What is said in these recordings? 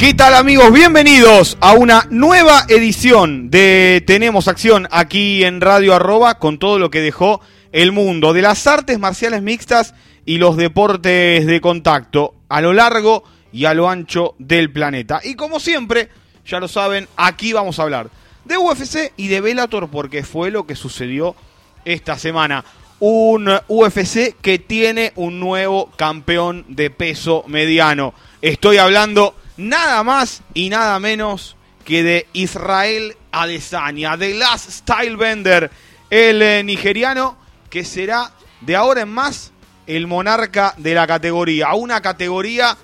¿Qué tal amigos? Bienvenidos a una nueva edición de Tenemos Acción aquí en Radio Arroba con todo lo que dejó el mundo de las artes marciales mixtas y los deportes de contacto a lo largo y a lo ancho del planeta. Y como siempre, ya lo saben, aquí vamos a hablar de UFC y de Bellator porque fue lo que sucedió esta semana. Un UFC que tiene un nuevo campeón de peso mediano. Estoy hablando nada más y nada menos que de Israel Adesanya, de Last Style Bender, el eh, nigeriano que será de ahora en más el monarca de la categoría. Una categoría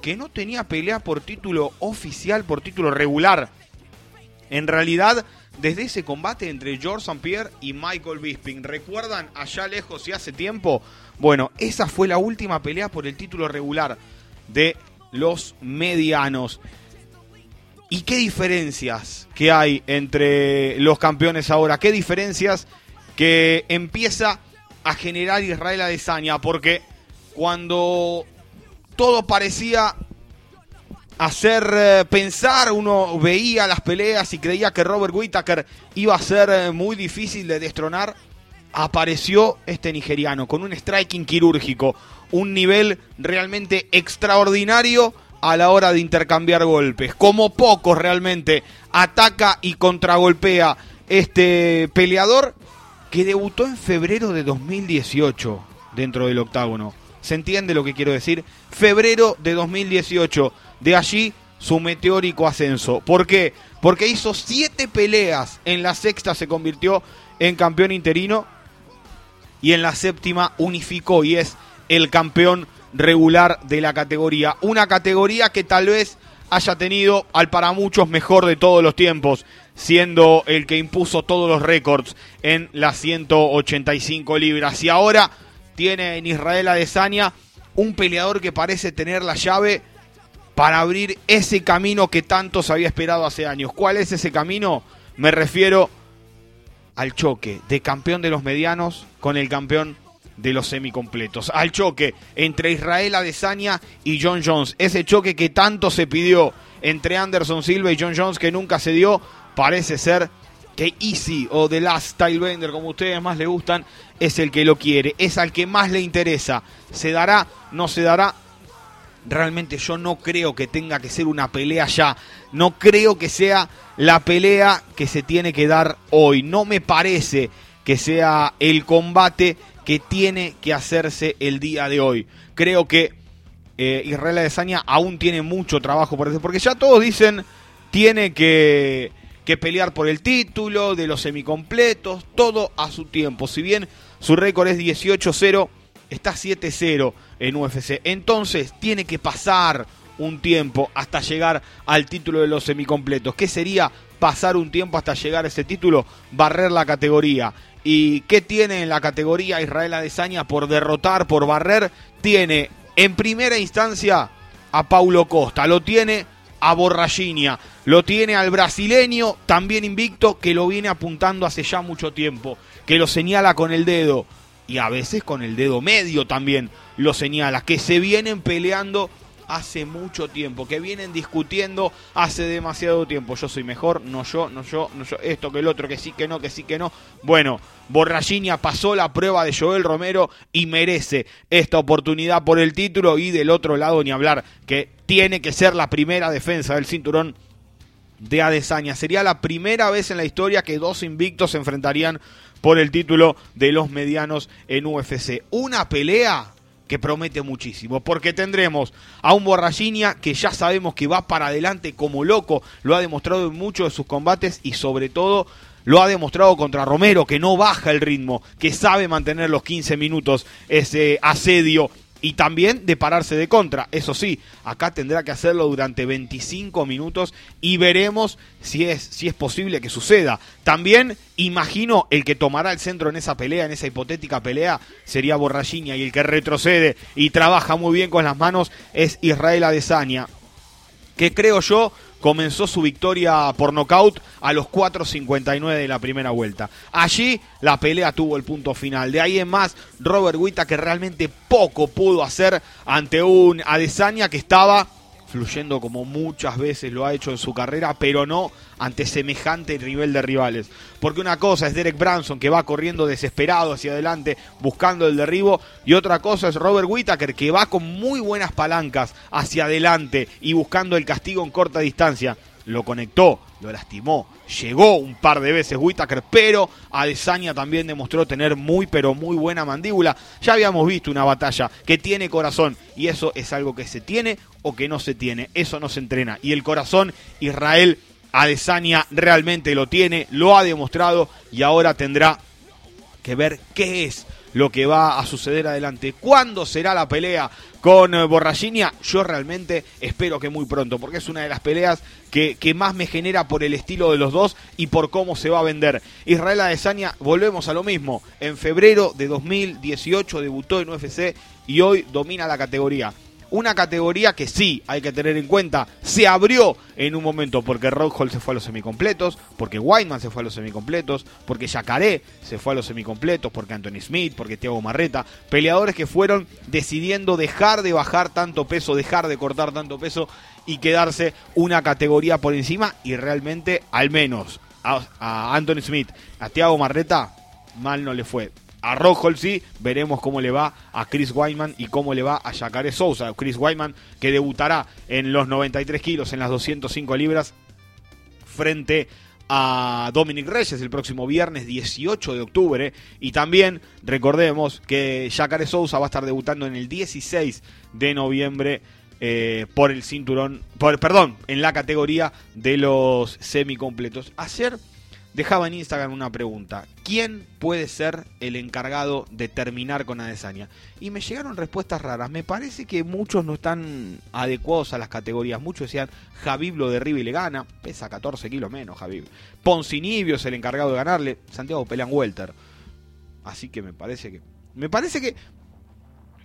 que no tenía pelea por título oficial, por título regular. En realidad, desde ese combate entre George St. Pierre y Michael Bisping, ¿recuerdan allá lejos y hace tiempo? Bueno, esa fue la última pelea por el título regular de los medianos. ¿Y qué diferencias que hay entre los campeones ahora? ¿Qué diferencias que empieza a generar Israel Adesanya? Porque cuando todo parecía hacer eh, pensar, uno veía las peleas y creía que Robert Whittaker iba a ser eh, muy difícil de destronar, apareció este nigeriano con un striking quirúrgico, un nivel realmente extraordinario a la hora de intercambiar golpes. Como pocos realmente ataca y contragolpea este peleador que debutó en febrero de 2018 dentro del octágono. ¿Se entiende lo que quiero decir? Febrero de 2018. De allí su meteórico ascenso. ¿Por qué? Porque hizo siete peleas. En la sexta se convirtió en campeón interino. Y en la séptima unificó y es el campeón regular de la categoría. Una categoría que tal vez haya tenido al para muchos mejor de todos los tiempos, siendo el que impuso todos los récords en las 185 libras. Y ahora tiene en Israel Adesanya un peleador que parece tener la llave para abrir ese camino que tanto se había esperado hace años. ¿Cuál es ese camino? Me refiero al choque de campeón de los medianos con el campeón de los semicompletos. Al choque entre Israel Adesanya y John Jones. Ese choque que tanto se pidió entre Anderson Silva y John Jones que nunca se dio. Parece ser que Easy o The Last Style Bender, como ustedes más le gustan, es el que lo quiere. Es al que más le interesa. ¿Se dará? ¿No se dará? Realmente yo no creo que tenga que ser una pelea ya. No creo que sea la pelea que se tiene que dar hoy. No me parece que sea el combate que tiene que hacerse el día de hoy. Creo que eh, Israel Adesanya aún tiene mucho trabajo por eso, porque ya todos dicen tiene que, que pelear por el título, de los semicompletos, todo a su tiempo. Si bien su récord es 18-0, está 7-0 en UFC. Entonces tiene que pasar un tiempo hasta llegar al título de los semicompletos. ¿Qué sería pasar un tiempo hasta llegar a ese título? Barrer la categoría. ¿Y qué tiene en la categoría Israel Adesanya por derrotar, por barrer? Tiene en primera instancia a Paulo Costa, lo tiene a Borraginia, lo tiene al brasileño, también invicto, que lo viene apuntando hace ya mucho tiempo, que lo señala con el dedo y a veces con el dedo medio también lo señala, que se vienen peleando hace mucho tiempo, que vienen discutiendo hace demasiado tiempo. Yo soy mejor, no yo, no yo, no yo, esto que el otro, que sí, que no, que sí, que no. Bueno, Borraginia pasó la prueba de Joel Romero y merece esta oportunidad por el título y del otro lado ni hablar, que tiene que ser la primera defensa del cinturón de Adesanya. Sería la primera vez en la historia que dos invictos se enfrentarían por el título de los medianos en UFC. Una pelea que promete muchísimo, porque tendremos a un Borraginia que ya sabemos que va para adelante como loco, lo ha demostrado en muchos de sus combates y sobre todo lo ha demostrado contra Romero, que no baja el ritmo, que sabe mantener los 15 minutos ese asedio y también de pararse de contra. Eso sí, acá tendrá que hacerlo durante 25 minutos y veremos si es, si es posible que suceda. También imagino el que tomará el centro en esa pelea, en esa hipotética pelea, sería Borrachiña y el que retrocede y trabaja muy bien con las manos es Israel Adesanya, que creo yo comenzó su victoria por nocaut a los 4.59 de la primera vuelta. Allí la pelea tuvo el punto final. De ahí en más, Robert Wita que realmente poco pudo hacer ante un Adesanya que estaba fluyendo como muchas veces lo ha hecho en su carrera, pero no ante semejante nivel de rivales. Porque una cosa es Derek Branson que va corriendo desesperado hacia adelante buscando el derribo y otra cosa es Robert Whittaker que va con muy buenas palancas hacia adelante y buscando el castigo en corta distancia. Lo conectó, lo lastimó, llegó un par de veces Whittaker, pero Adesanya también demostró tener muy pero muy buena mandíbula. Ya habíamos visto una batalla que tiene corazón y eso es algo que se tiene o que no se tiene, eso no se entrena. Y el corazón, Israel Adesanya realmente lo tiene, lo ha demostrado y ahora tendrá que ver qué es lo que va a suceder adelante. ¿Cuándo será la pelea con eh, Borrachinia? Yo realmente espero que muy pronto, porque es una de las peleas que, que, más me genera por el estilo de los dos y por cómo se va a vender. Israel Adesanya, volvemos a lo mismo. En febrero de 2018 debutó en UFC y hoy domina la categoría una categoría que sí hay que tener en cuenta, se abrió en un momento porque Rockhold se fue a los semicompletos, porque Whiteman se fue a los semicompletos, porque Yacaré se fue a los semicompletos, porque Anthony Smith, porque Thiago Marreta, peleadores que fueron decidiendo dejar de bajar tanto peso, dejar de cortar tanto peso y quedarse una categoría por encima. Y realmente al menos a, Anthony Smith, a Thiago Marreta, mal no le fue a Rockhold sí, veremos cómo le va a Chris Wyman y cómo le va a Jacare Sousa. Chris Wyman que debutará en los 93 kilos, en las 205 libras, frente a Dominic Reyes el próximo viernes 18 de octubre. Y también recordemos que Jacare Sousa va a estar debutando en el 16 de noviembre. Eh, por el cinturón, por, perdón, en la categoría de los semicompletos. Ayer dejaba en Instagram una pregunta. ¿Quién puede ser el encargado de terminar con Adesanya? Y me llegaron respuestas raras. Me parece que muchos no están adecuados a las categorías. Muchos decían, Javib lo derriba y le gana. Pesa 14 kilos menos, Javib. Poncinibio es el encargado de ganarle. Santiago pelean welter. Así que me parece que... Me parece que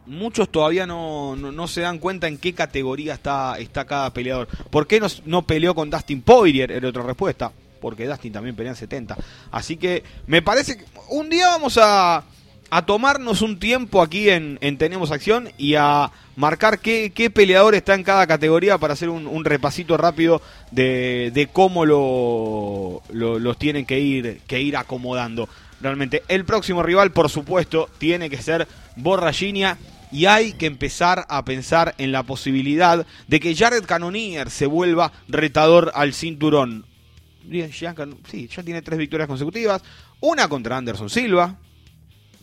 muchos todavía no, no, se dan cuenta en qué categoría está, está cada peleador. ¿Por qué no, no peleó con Dustin Poirier? Era otra respuesta porque Dustin también pelea en 70. Así que me parece que un día vamos a, a tomarnos un tiempo aquí en, Tenemos Acción y a marcar qué, qué, peleador está en cada categoría para hacer un, repasito rápido de, de cómo lo, los tienen que ir, que ir acomodando. Realmente, el próximo rival, por supuesto, tiene que ser Borrachinia y hay que empezar a pensar en la posibilidad de que Jared Cannonier se vuelva retador al cinturón sí, ya tiene tres victorias consecutivas. Una contra Anderson Silva.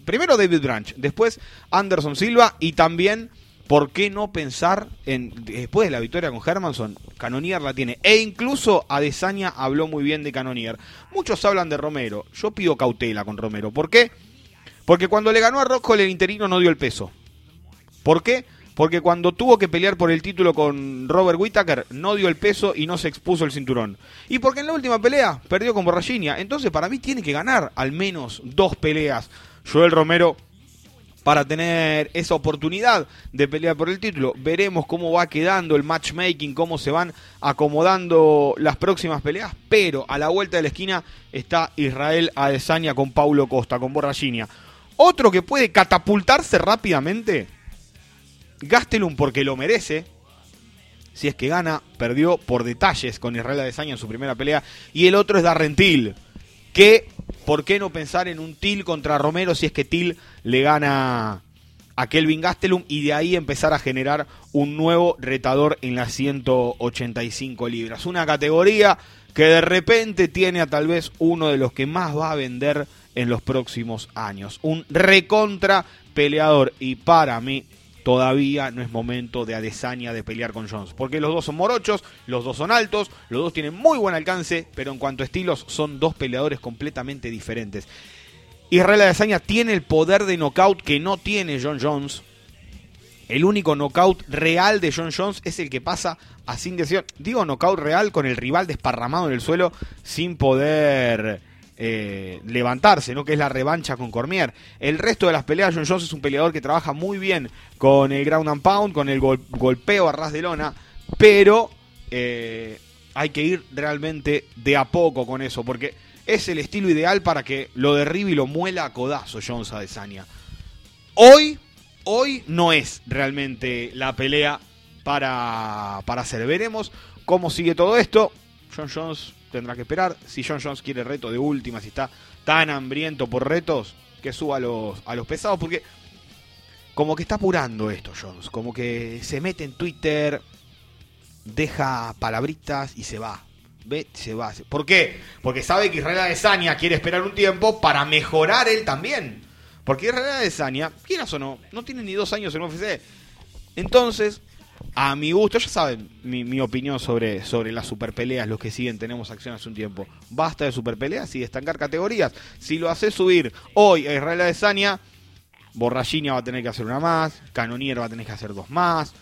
Primero David Branch, después Anderson Silva y también, ¿por qué no pensar en, después de la victoria con Hermanson, Canonier la tiene. E incluso Adesanya habló muy bien de Canonier. Muchos hablan de Romero. Yo pido cautela con Romero. ¿Por qué? Porque cuando le ganó a Rocco el interino no dio el peso. ¿Por qué? Porque cuando tuvo que pelear por el título con Robert Whittaker no dio el peso y no se expuso el cinturón. Y porque en la última pelea perdió con Borrachinia. Entonces para mí tiene que ganar al menos dos peleas Joel Romero para tener esa oportunidad de pelear por el título. Veremos cómo va quedando el matchmaking, cómo se van acomodando las próximas peleas, pero a la vuelta de la esquina está Israel Adesanya con Paulo Costa, con Borrachinia. Otro que puede catapultarse rápidamente Gastelum porque lo merece. Si es que gana, perdió por detalles con Israel Adesanya en su primera pelea. Y el otro es Darrentil. Que, ¿por qué no pensar en un Til contra Romero si es que Til le gana a Kelvin Gastelum y de ahí empezar a generar un nuevo retador en las 185 libras? Una categoría que de repente tiene a tal vez uno de los que más va a vender en los próximos años. Un recontra peleador y para mí todavía no es momento de Adesanya de pelear con Jones. Porque los dos son morochos, los dos son altos, los dos tienen muy buen alcance, pero en cuanto a estilos son dos peleadores completamente diferentes. Israel Adesanya tiene el poder de knockout que no tiene John Jones. El único knockout real de John Jones es el que pasa a sin decisión. Digo knockout real con el rival desparramado en el suelo sin poder eh, levantarse, ¿no? Que es la revancha con Cormier. El resto de las peleas, John Jones es un peleador que trabaja muy bien con el ground and pound, con el golpeo a ras de lona, pero eh, hay que ir realmente de a poco con eso, porque es el estilo ideal para que lo derribe y lo muela a codazo Jones a Desania. Hoy hoy no es realmente la pelea para, para hacer. Veremos cómo sigue todo esto. John Jones tendrá que esperar. Si John Jones quiere reto de última, si está tan hambriento por retos, que suba a los, a los pesados, porque como que está apurando esto, Jones. Como que se mete en Twitter, deja palabritas y se va. Ve, se va. ¿Por qué? Porque sabe que Israel Adesanya quiere esperar un tiempo para mejorar él también. Porque Israel Adesanya, quieras o no, no tiene ni dos años en UFC. Entonces, a mi gusto, ya saben mi, opinión sobre, sobre las superpeleas, los que siguen, tenemos acción hace un tiempo. Basta de superpeleas y estancar categorías. Si lo haces subir hoy a Israel Adesanya, Borrachina va a tener que hacer una más, Canonier va a tener que hacer dos más,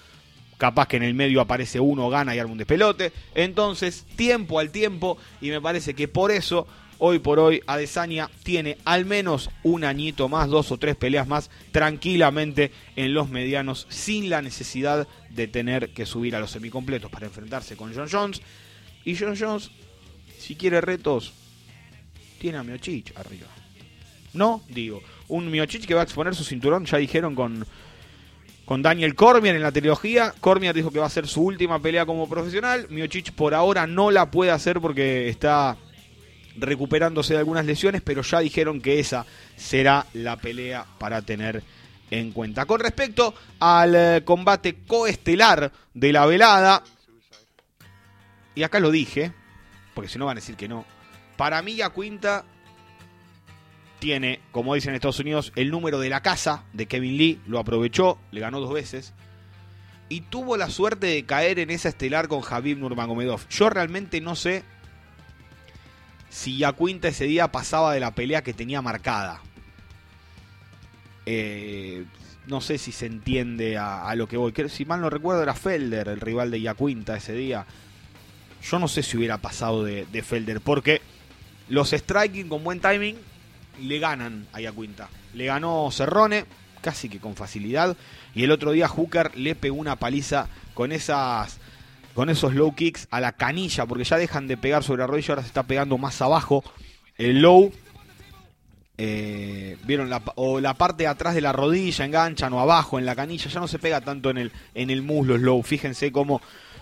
capaz que en el medio aparece uno, gana y arma un despelote. Entonces, tiempo al tiempo, y me parece que por eso Hoy por hoy, Adesanya tiene al menos un añito más, dos o tres peleas más, tranquilamente en los medianos, sin la necesidad de tener que subir a los semicompletos para enfrentarse con John Jones. Y John Jones, si quiere retos, tiene a Miochich arriba. No, digo, un Miochich que va a exponer su cinturón, ya dijeron con, con Daniel Cormier en la trilogía. Cormier dijo que va a ser su última pelea como profesional. Miochich por ahora no la puede hacer porque está recuperándose de algunas lesiones, pero ya dijeron que esa será la pelea para tener en cuenta. Con respecto al eh, combate coestelar de la velada, y acá lo dije, porque si no van a decir que no, para mí Quinta tiene, como dicen en Estados Unidos, el número de la casa de Kevin Lee, lo aprovechó, le ganó dos veces. Y tuvo la suerte de caer en esa estelar con Javib Nurmagomedov. Yo realmente no sé si Yacuinta ese día pasaba de la pelea que tenía marcada. Eh, no sé si se entiende a, lo que voy. Si mal no recuerdo, era Felder, el rival de Yacuinta ese día. Yo no sé si hubiera pasado de, Felder, porque los striking con buen timing le ganan a Yacuinta. Le ganó Cerrone, casi que con facilidad. Y el otro día Hooker le pegó una paliza con esas con esos low kicks a la canilla, porque ya dejan de pegar sobre la rodilla, ahora se está pegando más abajo. El low, eh, vieron la, o la parte de atrás de la rodilla enganchan o abajo en la canilla, ya no se pega tanto en el, en el muslo low. Fíjense cómo,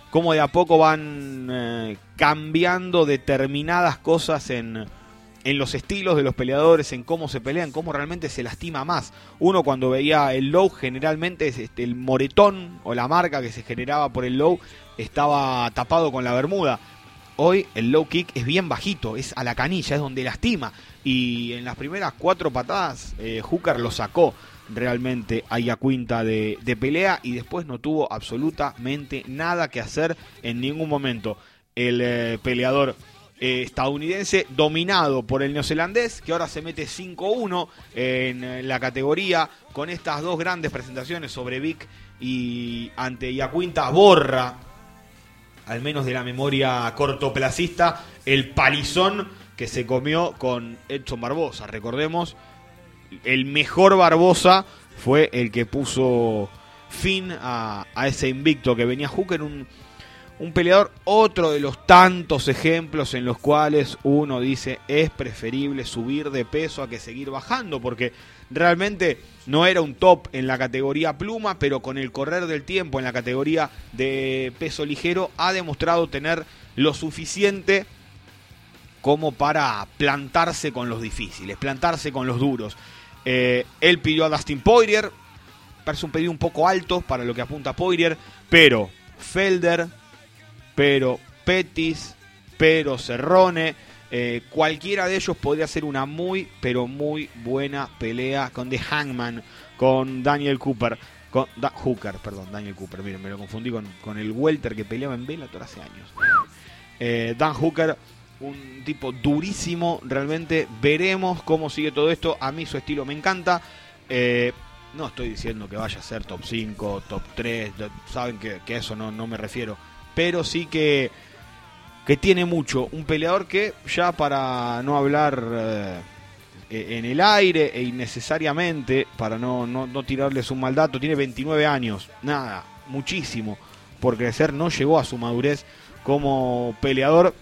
cómo de a poco van eh, cambiando determinadas cosas en, en los estilos de los peleadores, en cómo se pelean, cómo realmente se lastima más. Uno cuando veía el low, generalmente este, el moretón o la marca que se generaba por el low estaba tapado con la bermuda. Hoy el low kick es bien bajito, es a la canilla, es donde lastima. Y en las primeras cuatro patadas, eh, Hooker lo sacó realmente a Yacuinta de, de pelea y después no tuvo absolutamente nada que hacer en ningún momento. El eh, peleador eh, estadounidense dominado por el neozelandés, que ahora se mete 5-1 en la categoría con estas dos grandes presentaciones sobre Vic y ante Yacuinta borra al menos de la memoria cortoplacista, el palizón que se comió con Edson Barbosa. Recordemos, el mejor Barbosa fue el que puso fin a, ese invicto que venía Hooker, un, un peleador, otro de los tantos ejemplos en los cuales uno dice es preferible subir de peso a que seguir bajando, porque realmente no era un top en la categoría pluma, pero con el correr del tiempo en la categoría de peso ligero ha demostrado tener lo suficiente como para plantarse con los difíciles, plantarse con los duros. Eh, él pidió a Dustin Poirier, parece un pedido un poco alto para lo que apunta Poirier, pero Felder, pero Pettis, pero Cerrone, eh, cualquiera de ellos podría ser una muy, pero muy buena pelea con The Hangman, con Daniel Cooper. Con Hooker, perdón, Daniel Cooper. Miren, me lo confundí con, el Welter que peleaba en Bellator hace años. Eh, Dan Hooker, un tipo durísimo. Realmente veremos cómo sigue todo esto. A mí su estilo me encanta. Eh, No estoy diciendo que vaya a ser top 5, top 3, saben que, que eso no, no me refiero. Pero sí que, que tiene mucho. Un peleador que ya para no hablar eh, en el aire e innecesariamente, para no, no, no tirarles un mal dato, tiene 29 años. Nada, muchísimo por crecer. No llegó a su madurez como peleador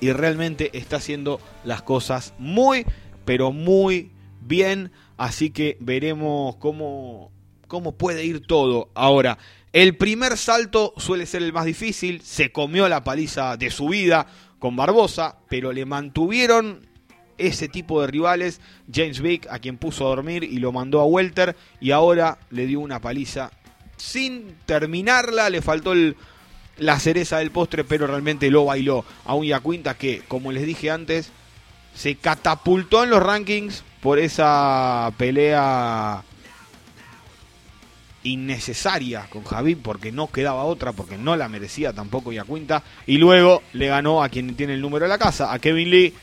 y realmente está haciendo las cosas muy, pero muy bien. Así que veremos cómo, cómo puede ir todo. Ahora, el primer salto suele ser el más difícil. Se comió la paliza de su vida con Barbosa, pero le mantuvieron ese tipo de rivales. James Vick, a quien puso a dormir y lo mandó a Welter, y ahora le dio una paliza sin terminarla. Le faltó la cereza del postre, pero realmente lo bailó a un Yacuinta que, como les dije antes, se catapultó en los rankings por esa pelea innecesaria con Javi porque no quedaba otra, porque no la merecía tampoco Yacuinta, y luego le ganó a quien tiene el número de la casa, a Kevin Lee.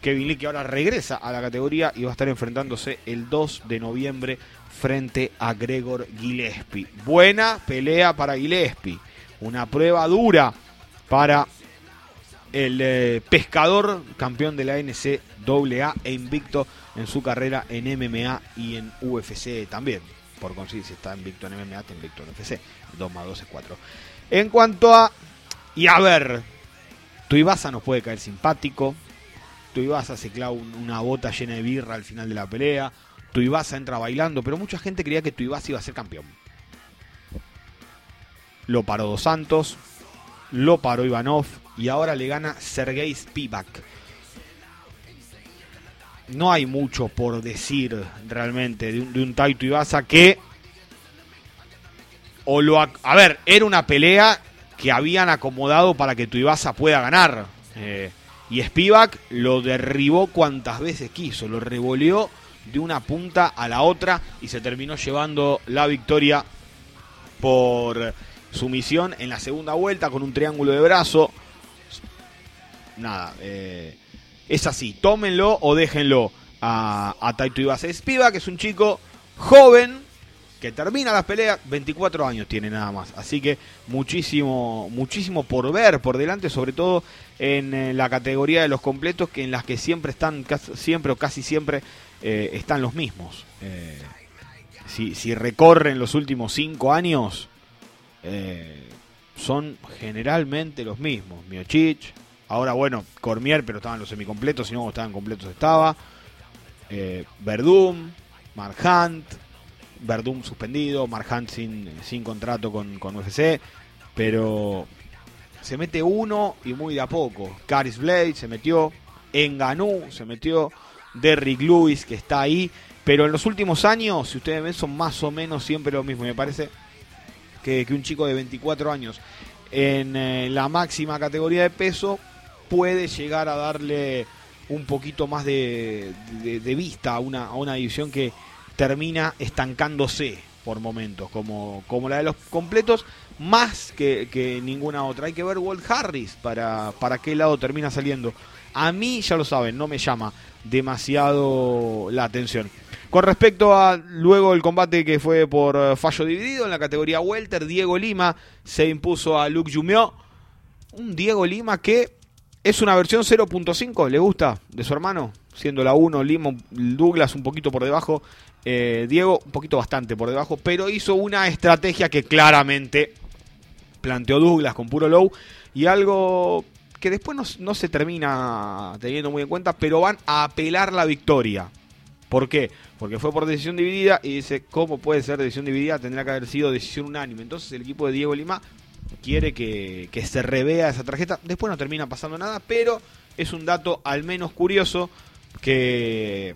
Kevin Lee que ahora regresa a la categoría y va a estar enfrentándose el 2 de noviembre frente a Gregor Gillespie. Buena pelea para Gillespie una prueba dura para el eh, pescador campeón de la NCAA e invicto en su carrera en MMA y en UFC también. Por conseguir, si está invicto en MMA, está invicto en UFC. 2 más 2 es 4. En cuanto a. Y a ver, Tuibasa nos puede caer simpático. Tuibasa se clava una bota llena de birra al final de la pelea. Tuibasa entra bailando, pero mucha gente creía que Tuibasa iba a ser campeón lo paró Dos Santos, lo paró Ivanov y ahora le gana Sergei Spivak. No hay mucho por decir realmente de un, de Taito Ibasa que. O lo, a, ver, era una pelea que habían acomodado para que Tuibasa pueda ganar. Eh, y Spivak lo derribó cuantas veces quiso, lo revoleó de una punta a la otra y se terminó llevando la victoria por sumisión en la segunda vuelta con un triángulo de brazo. Nada, eh, es así, tómenlo o déjenlo a, a Taito Ibase Spiva, que es un chico joven que termina las peleas, 24 años tiene nada más. Así que muchísimo, muchísimo por ver por delante, sobre todo en, eh, la categoría de los completos, que en las que siempre están, siempre o casi siempre eh, están los mismos. si, si recorren los últimos 5 años, eh, son generalmente los mismos. Miochich, ahora bueno, Cormier, pero estaban los semicompletos, si no estaban completos estaba. Eh, Verdum, Mark Hunt, Verdum suspendido, Mark Hunt sin, sin contrato con, con UFC, pero se mete uno y muy de a poco. Caris Blade se metió, Enganú se metió, Derrick Lewis que está ahí, pero en los últimos años, si ustedes ven, son más o menos siempre lo mismo. Me parece que, un chico de 24 años en eh, la máxima categoría de peso puede llegar a darle un poquito más de, vista a una, a una división que termina estancándose por momentos, como, como la de los completos, más que, ninguna otra. Hay que ver Walt Harris para, para qué lado termina saliendo. A mí, ya lo saben, no me llama demasiado la atención. Con respecto a luego el combate que fue por eh, fallo dividido en la categoría welter, Diego Lima se impuso a Luke Jumio. Un Diego Lima que es una versión 0.5, ¿le gusta? De su hermano, siendo la 1, Lima, Douglas un poquito por debajo, eh, Diego un poquito bastante por debajo, pero hizo una estrategia que claramente planteó Douglas con puro low y algo que después no, no se termina teniendo muy en cuenta, pero van a apelar la victoria. ¿Por qué? Porque fue por decisión dividida y dice, ¿cómo puede ser decisión dividida? Tendrá que haber sido decisión unánime. Entonces el equipo de Diego Lima quiere que, se revea esa tarjeta. Después no termina pasando nada, pero es un dato al menos curioso que,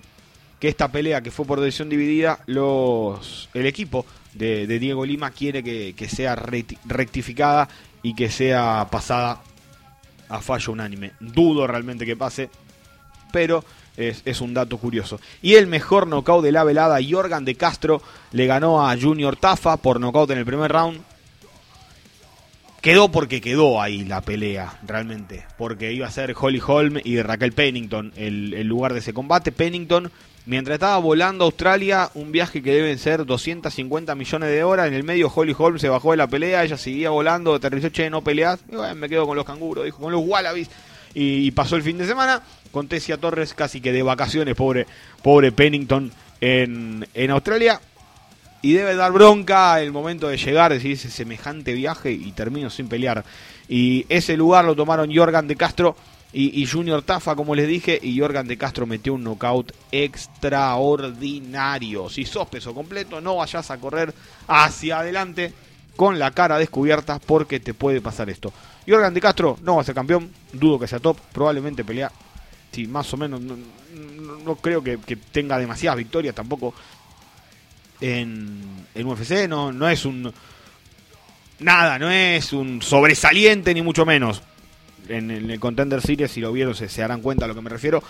que esta pelea que fue por decisión dividida, los, el equipo de, Diego Lima quiere que, que sea rectificada y que sea pasada a fallo unánime. Dudo realmente que pase, pero es, un dato curioso. Y el mejor knockout de la velada, Jorgan de Castro, le ganó a Junior Tafa por knockout en el primer round. Quedó porque quedó ahí la pelea, realmente. Porque iba a ser Holly Holm y Raquel Pennington el, el lugar de ese combate. Pennington, mientras estaba volando a Australia, un viaje que deben ser 250 millones de horas. En el medio, Holly Holm se bajó de la pelea, ella seguía volando, aterrizó, che, no peleas. Y me quedo con los canguros, dijo, con los wallabies. Y, y pasó el fin de semana con Tessia Torres casi que de vacaciones, pobre, pobre Pennington en, en Australia y debe dar bronca el momento de llegar, decir ese semejante viaje y termino sin pelear. Y ese lugar lo tomaron Jorgan de Castro y, Junior Tafa, como les dije, y Jorgan de Castro metió un knockout extraordinario. Si sos peso completo, no vayas a correr hacia adelante con la cara descubierta porque te puede pasar esto. Jorgan de Castro no va a ser campeón, dudo que sea top, probablemente pelea, si más o menos, no, creo que, que tenga demasiadas victorias tampoco en, en UFC, no, no es un... Nada, no es un sobresaliente ni mucho menos. En, el Contender Series, si lo vieron, se, se darán cuenta a lo que me refiero.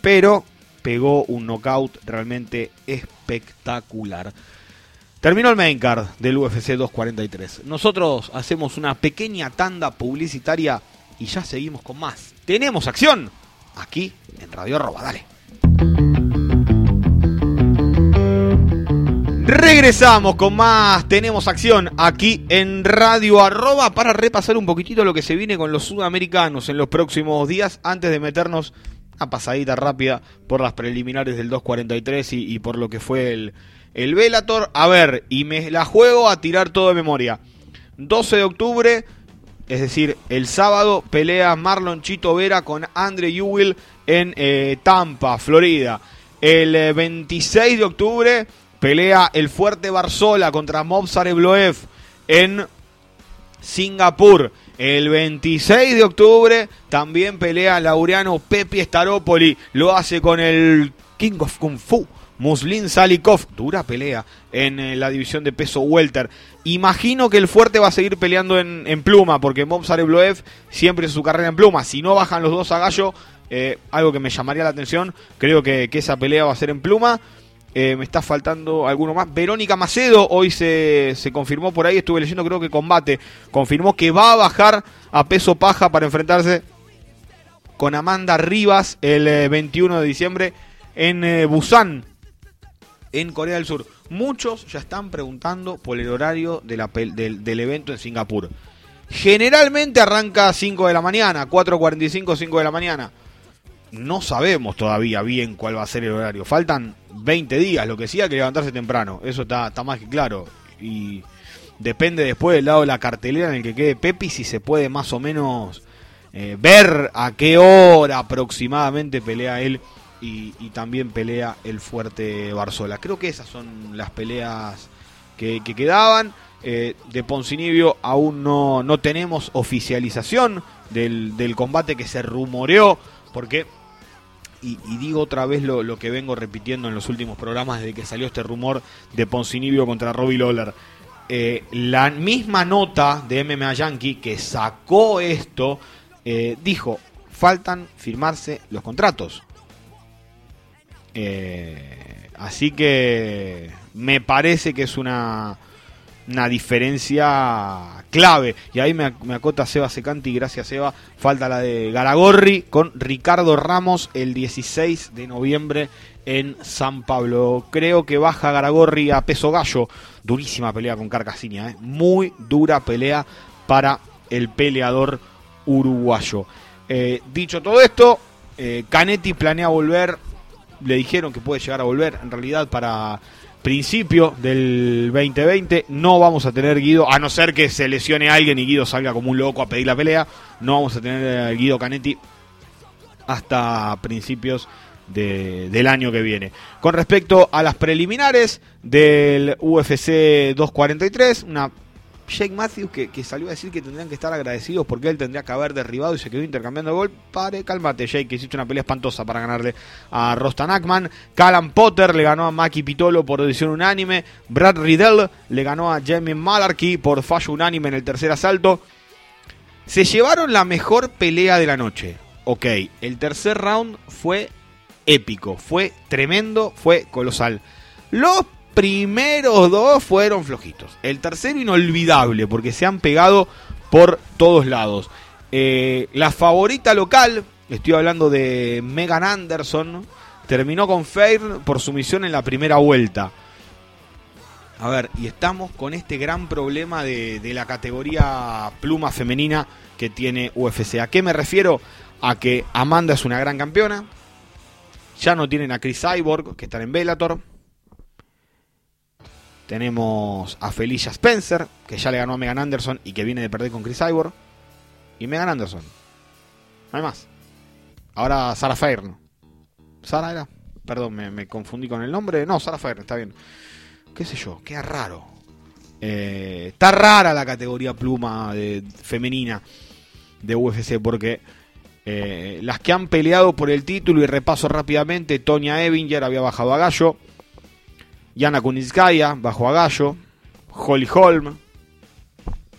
Pero pegó un knockout realmente espectacular. Terminó el main card del UFC 243. Nosotros hacemos una pequeña tanda publicitaria y ya seguimos con más. Tenemos acción aquí en Radio Arroba. Dale. Regresamos con más, tenemos acción aquí en Radio Arroba para repasar un poquitito lo que se viene con los sudamericanos en los próximos días antes de meternos a pasadita rápida por las preliminares del 243 y, y por lo que fue el, el Velator. A ver, y me la juego a tirar todo de memoria. 12 de octubre, es decir, el sábado pelea Marlon Chito Vera con Andre Ewell en eh, Tampa, Florida. El 26 eh, de octubre Pelea el fuerte Barzola contra Movsar Ebloev en Singapur. El 26 de octubre también pelea Laureano Pepe Staropoli. Lo hace con el King of Kung Fu. Muslin Salikov, dura pelea en eh, la división de peso welter. Imagino que el fuerte va a seguir peleando en, pluma, porque Movsar Ebloev siempre es su carrera en pluma. Si no bajan los dos a gallo, eh, algo que me llamaría la atención, creo que, que esa pelea va a ser en pluma. Eh, me está faltando alguno más. Verónica Macedo, hoy se, se, confirmó por ahí, estuve leyendo creo que combate. Confirmó que va a bajar a peso paja para enfrentarse con Amanda Rivas el 21 eh, de diciembre en eh, Busan, en Corea del Sur. Muchos ya están preguntando por el horario del, del evento en Singapur. Generalmente arranca a 5 de la mañana, 4.45, 5 de la mañana no sabemos todavía bien cuál va a ser el horario. Faltan 20 días, lo que hay que levantarse temprano. Eso está, está más que claro. Y depende después del lado de la cartelera en el que quede Pepi si se puede más o menos eh, ver a qué hora aproximadamente pelea él y, también pelea el fuerte Barzola. Creo que esas son las peleas que, quedaban. Eh, de Poncinibio aún no, no tenemos oficialización del, del combate que se rumoreó porque y, digo otra vez lo, que vengo repitiendo en los últimos programas desde que salió este rumor de Poncinibio contra Robbie Lawler. Eh, la misma nota de MMA Yankee que sacó esto eh, dijo, faltan firmarse los contratos. Eh, así que me parece que es una una diferencia clave. Y ahí me, acota Seba Secanti, gracias Seba. Falta la de Garagorri con Ricardo Ramos el 16 de noviembre en San Pablo. Creo que baja Garagorri a peso gallo. Durísima pelea con Carcasinia, ¿eh? muy dura pelea para el peleador uruguayo. Eh, dicho todo esto, eh, Canetti planea volver. Le dijeron que puede llegar a volver en realidad para principio del 2020 no vamos a tener Guido, a no ser que se lesione alguien y Guido salga como un loco a pedir la pelea, no vamos a tener Guido Canetti hasta principios del año que viene. Con respecto a las preliminares del UFC 243, una Jake Matthews que, salió a decir que tendrían que estar agradecidos porque él tendría que haber derribado y se quedó intercambiando gol. Pare, cálmate, Jake, que hiciste una pelea espantosa para ganarle a Rostan Ackman. Callan Potter le ganó a Maki Pitolo por decisión unánime. Brad Riddell le ganó a Jamie Malarkey por fallo unánime en el tercer asalto. Se llevaron la mejor pelea de la noche. Ok, el tercer round fue épico, fue tremendo, fue colosal. Los primeros dos fueron flojitos. El tercero inolvidable porque se han pegado por todos lados. Eh, la favorita local, estoy hablando de Megan Anderson, terminó con Fair por sumisión en la primera vuelta. A ver, y estamos con este gran problema de, la categoría pluma femenina que tiene UFC. ¿A qué me refiero? A que Amanda es una gran campeona. Ya no tienen a Chris Cyborg, que está en Bellator. Tenemos a Felicia Spencer, que ya le ganó a Megan Anderson y que viene de perder con Chris Cyborg. Y Megan Anderson. No hay más. Ahora Sarah Fairn. ¿Sara era? Perdón, me, confundí con el nombre. No, Sarah Fairn, está bien. ¿Qué sé yo? Qué raro. Eh, está rara la categoría pluma de, femenina de UFC porque eh, las que han peleado por el título y repaso rápidamente, Tonya Evinger había bajado a Gallo. Yana Kunitskaya bajó a Gallo. Holly Holm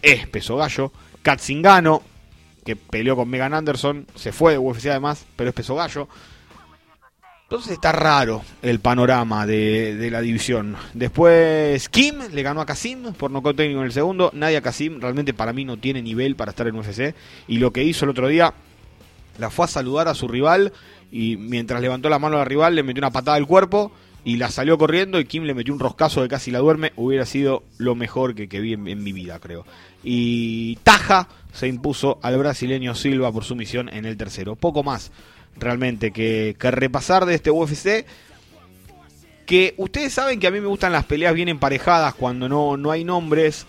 es peso gallo. Katzingano, que peleó con Megan Anderson, se fue de UFC además, pero es peso gallo. Entonces está raro el panorama de, la división. Después Kim le ganó a Kasim por no técnico en el segundo. Nadia Kasim realmente para mí no tiene nivel para estar en UFC. Y lo que hizo el otro día, la fue a saludar a su rival y mientras levantó la mano al rival le metió una patada al cuerpo y la salió corriendo y Kim le metió un roscazo de casi la duerme, hubiera sido lo mejor que, que vi en, mi vida, creo. Y Taja se impuso al brasileño Silva por su misión en el tercero. Poco más, realmente, que, que repasar de este UFC. Que ustedes saben que a mí me gustan las peleas bien emparejadas cuando no, no hay nombres,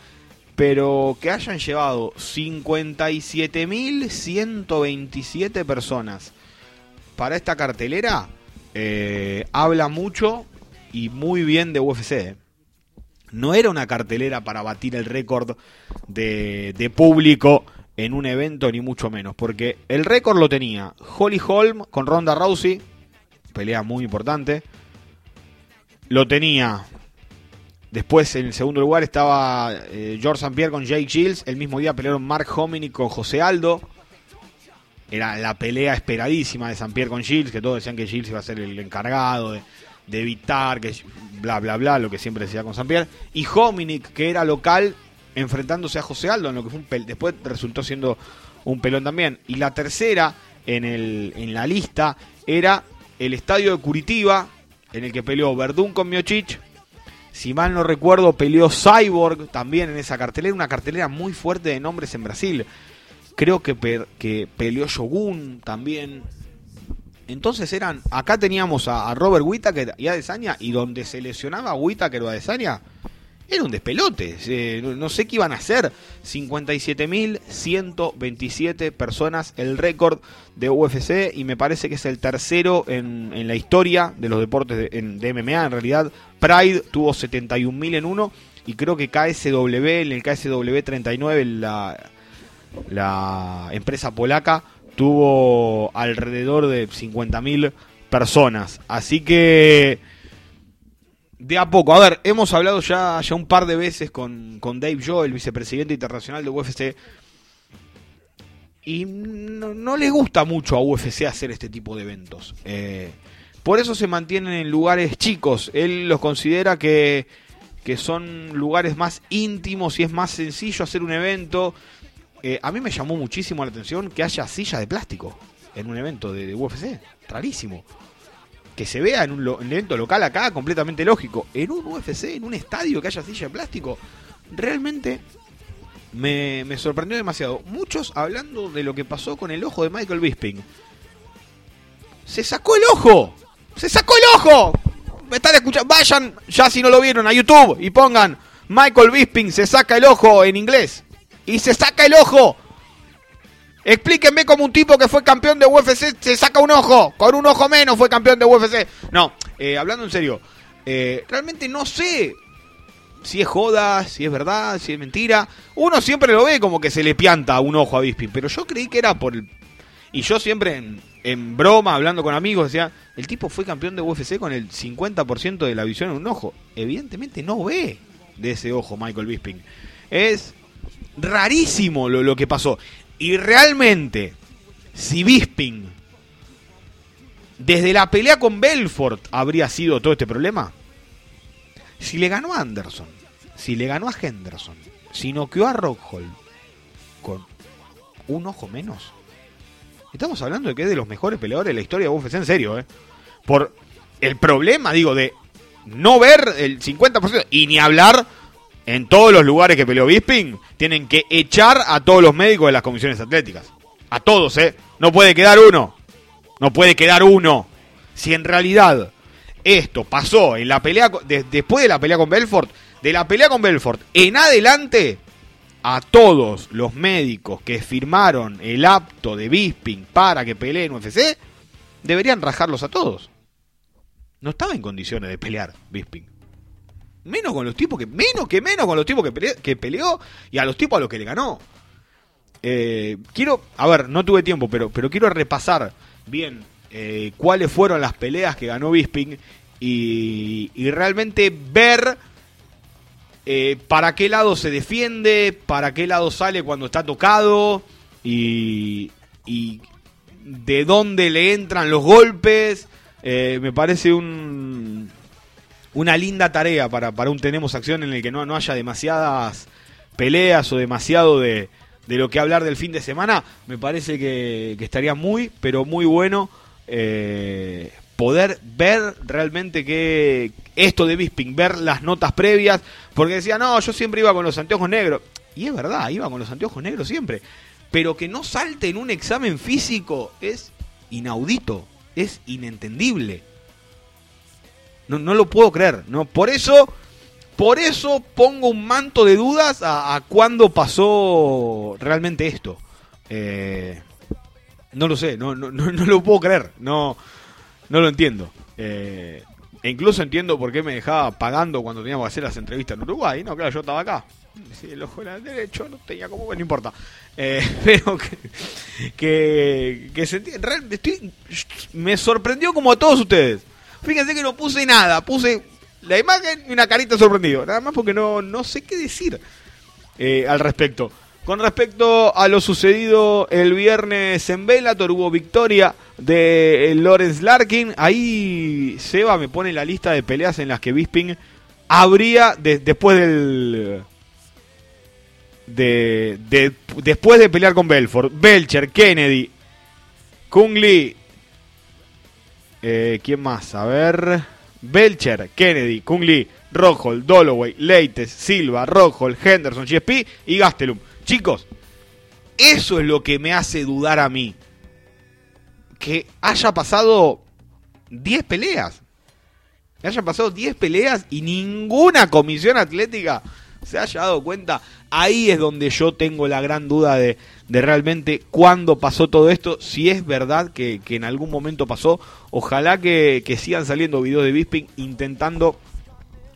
pero que hayan llevado 57.127 personas para esta cartelera eh, habla mucho y muy bien de UFC. ¿eh? No era una cartelera para batir el récord de, público en un evento, ni mucho menos, porque el récord lo tenía Holly Holm con Ronda Rousey, pelea muy importante. Lo tenía. Después, en el segundo lugar, estaba eh, George St. Pierre con Jake Shields. El mismo día pelearon Mark Hominy con José Aldo. Era la pelea esperadísima de San Pierre con Gilles, que todos decían que Gilles iba a ser el encargado de, evitar que bla bla bla, lo que siempre decía con San Pierre. Y Hominic, que era local, enfrentándose a José Aldo, en lo que fue un después resultó siendo un pelón también. Y la tercera en, el, en la lista era el estadio de Curitiba, en el que peleó Verdún con Miochich. Si mal no recuerdo, peleó Cyborg también en esa cartelera, una cartelera muy fuerte de nombres en Brasil. Creo que, que peleó Shogun también. Entonces eran. Acá teníamos a, Robert Whittaker y a Desaña. Y donde se lesionaba Whittaker o a Desaña. Era un despelote. no, sé qué iban a hacer. 57.127 personas. El récord de UFC. Y me parece que es el tercero en, en la historia de los deportes de, de MMA. En realidad, Pride tuvo 71.000 en uno. Y creo que KSW, en el KSW 39, la la empresa polaca tuvo alrededor de 50.000 personas. Así que de a poco. A ver, hemos hablado ya, ya un par de veces con, con Dave Joe, el vicepresidente internacional de UFC. Y no, le gusta mucho a UFC hacer este tipo de eventos. Eh, por eso se mantienen en lugares chicos. Él los considera que, que son lugares más íntimos y es más sencillo hacer un evento eh, a mí me llamó muchísimo la atención que haya sillas de plástico en un evento de, UFC. Rarísimo. Que se vea en un, evento local acá, completamente lógico. En un UFC, en un estadio que haya silla de plástico, realmente me, sorprendió demasiado. Muchos hablando de lo que pasó con el ojo de Michael Bisping. ¡Se sacó el ojo! ¡Se sacó el ojo! Me están escuchando. Vayan, ya si no lo vieron, a YouTube y pongan Michael Bisping se saca el ojo en inglés y se saca el ojo. Explíquenme cómo un tipo que fue campeón de UFC se saca un ojo. Con un ojo menos fue campeón de UFC. No, eh, hablando en serio. Eh, realmente no sé si es joda, si es verdad, si es mentira. Uno siempre lo ve como que se le pianta un ojo a Bisping. Pero yo creí que era por el... Y yo siempre en, en broma, hablando con amigos, decía, el tipo fue campeón de UFC con el 50% de la visión en un ojo. Evidentemente no ve de ese ojo Michael Bisping. Es rarísimo lo, que pasó. Y realmente, si Bisping desde la pelea con Belfort habría sido todo este problema, si le ganó a Anderson, si le ganó a Henderson, si noqueó a Rockhold, con un ojo menos. Estamos hablando de que es de los mejores peleadores de la historia de UFC, en serio, ¿eh? Por el problema, digo, de no ver el 50% y ni hablar en todos los lugares que peleó Bisping, tienen que echar a todos los médicos de las comisiones atléticas. A todos, ¿eh? No puede quedar uno. No puede quedar uno. Si en realidad esto pasó en la pelea después de la pelea con Belfort, de la pelea con Belfort en adelante, a todos los médicos que firmaron el apto de Bisping para que pelee en UFC, deberían rajarlos a todos. No estaba en condiciones de pelear Bisping. Menos con los tipos que. Menos que menos con los tipos que, peleó y a los tipos a los que le ganó. Eh, quiero. A ver, no tuve tiempo, pero, pero quiero repasar bien eh, cuáles fueron las peleas que ganó Bisping y, y realmente ver eh, para qué lado se defiende, para qué lado sale cuando está tocado y, de dónde le entran los golpes. Eh, me parece un, una linda tarea para, para un Tenemos Acción en el que no, no haya demasiadas peleas o demasiado de, de, lo que hablar del fin de semana. Me parece que, estaría muy, pero muy bueno. Eh, poder ver realmente que esto de Bisping, ver las notas previas, porque decía, no, yo siempre iba con los anteojos negros. Y es verdad, iba con los anteojos negros siempre. Pero que no salte en un examen físico es inaudito, es inentendible. No, no lo puedo creer. No, por eso, por eso pongo un manto de dudas a, a cuándo pasó realmente esto. Eh, no lo sé, no, no, no, no lo puedo creer. No, no lo entiendo. Eh, e incluso entiendo por qué me dejaba pagando cuando teníamos que hacer las entrevistas en Uruguay. No, claro, yo estaba acá. Sí, el ojo era derecho, no tenía como, no importa. Eh, pero que, que, estoy, me sorprendió como a todos ustedes. Fíjense que no puse nada, puse la imagen y una carita sorprendido. Nada más porque no, no sé qué decir eh, al respecto. Con respecto a lo sucedido el viernes en Bellator, hubo victoria de Lawrence Larkin. Ahí Seba me pone la lista de peleas en las que Bisping habría, después del... De, después de pelear con Belfort, Belcher, Kennedy, Kung Lee, eh, ¿quién más? A ver, Belcher, Kennedy, Kung Lee, Rockhold, Dolloway, Leites, Silva, Rockhold, Henderson, GSP y Gastelum. Chicos, eso es lo que me hace dudar a mí. Que haya pasado 10 peleas. Que hayan pasado 10 peleas y ninguna comisión atlética se haya dado cuenta. Ahí es donde yo tengo la gran duda de, realmente cuándo pasó todo esto. Si es verdad que, en algún momento pasó. Ojalá que, sigan saliendo videos de Bisping intentando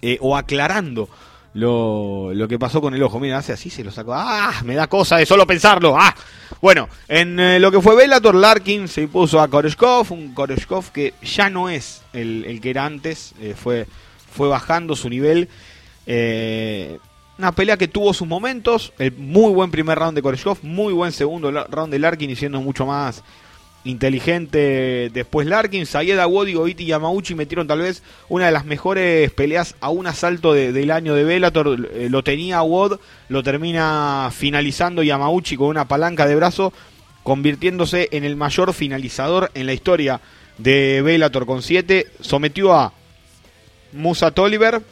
eh, o aclarando lo, lo que pasó con el ojo. Mira, hace así, se lo sacó. ¡Ah! Me da cosa de solo pensarlo. ¡Ah! Bueno, en eh, lo que fue Bellator, Larkin se impuso a Koreshkov, un Koreshkov que ya no es el, que era antes, eh, fue, fue bajando su nivel. Eh, una pelea que tuvo sus momentos, el muy buen primer round de Koreshkov, muy buen segundo round de Larkin y siendo mucho más inteligente después Larkin, Sayed Awod y Goiti Yamauchi metieron tal vez una de las mejores peleas a un asalto del año de Bellator, eh, lo tenía Awod, lo termina finalizando Yamauchi con una palanca de brazo, convirtiéndose en el mayor finalizador en la historia de Bellator. Con 7, sometió a Musa Toliver,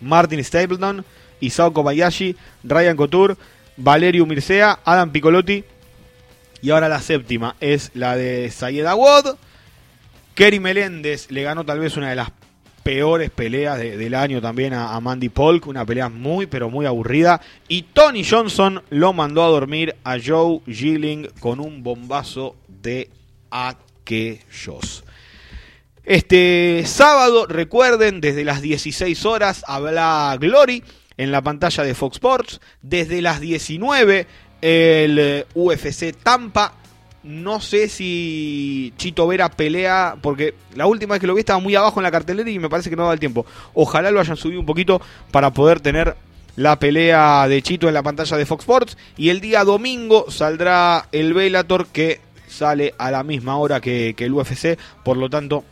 Martin Stapleton, Isao Kobayashi, Ryan Couture, Valerio Mircea, Adam Piccolotti, y ahora la séptima es la de Sayed Awad. Kerry Meléndez le ganó tal vez una de las peores peleas del año también a, Mandy Polk, una pelea muy pero muy aburrida. Y Tony Johnson lo mandó a dormir a Joe Gilling con un bombazo de aquellos. Este sábado, recuerden, desde las 16 horas habla Glory en la pantalla de Fox Sports. Desde las 19 el eh, UFC Tampa. No sé si Chito Vera pelea, porque la última vez que lo vi estaba muy abajo en la cartelera y me parece que no da el tiempo. Ojalá lo hayan subido un poquito para poder tener la pelea de Chito en la pantalla de Fox Sports. Y el día domingo saldrá el Velator que sale a la misma hora que, el UFC. Por lo tanto,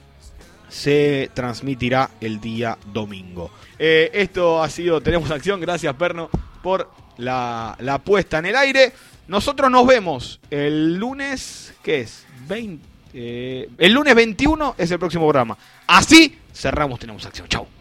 se transmitirá el día domingo. Eh, esto ha sido Tenemos Acción. Gracias, Perno, por la, puesta en el aire. Nosotros nos vemos el lunes, ¿qué es? 20, eh, el lunes 21 es el próximo programa. Así cerramos Tenemos Acción. Chau.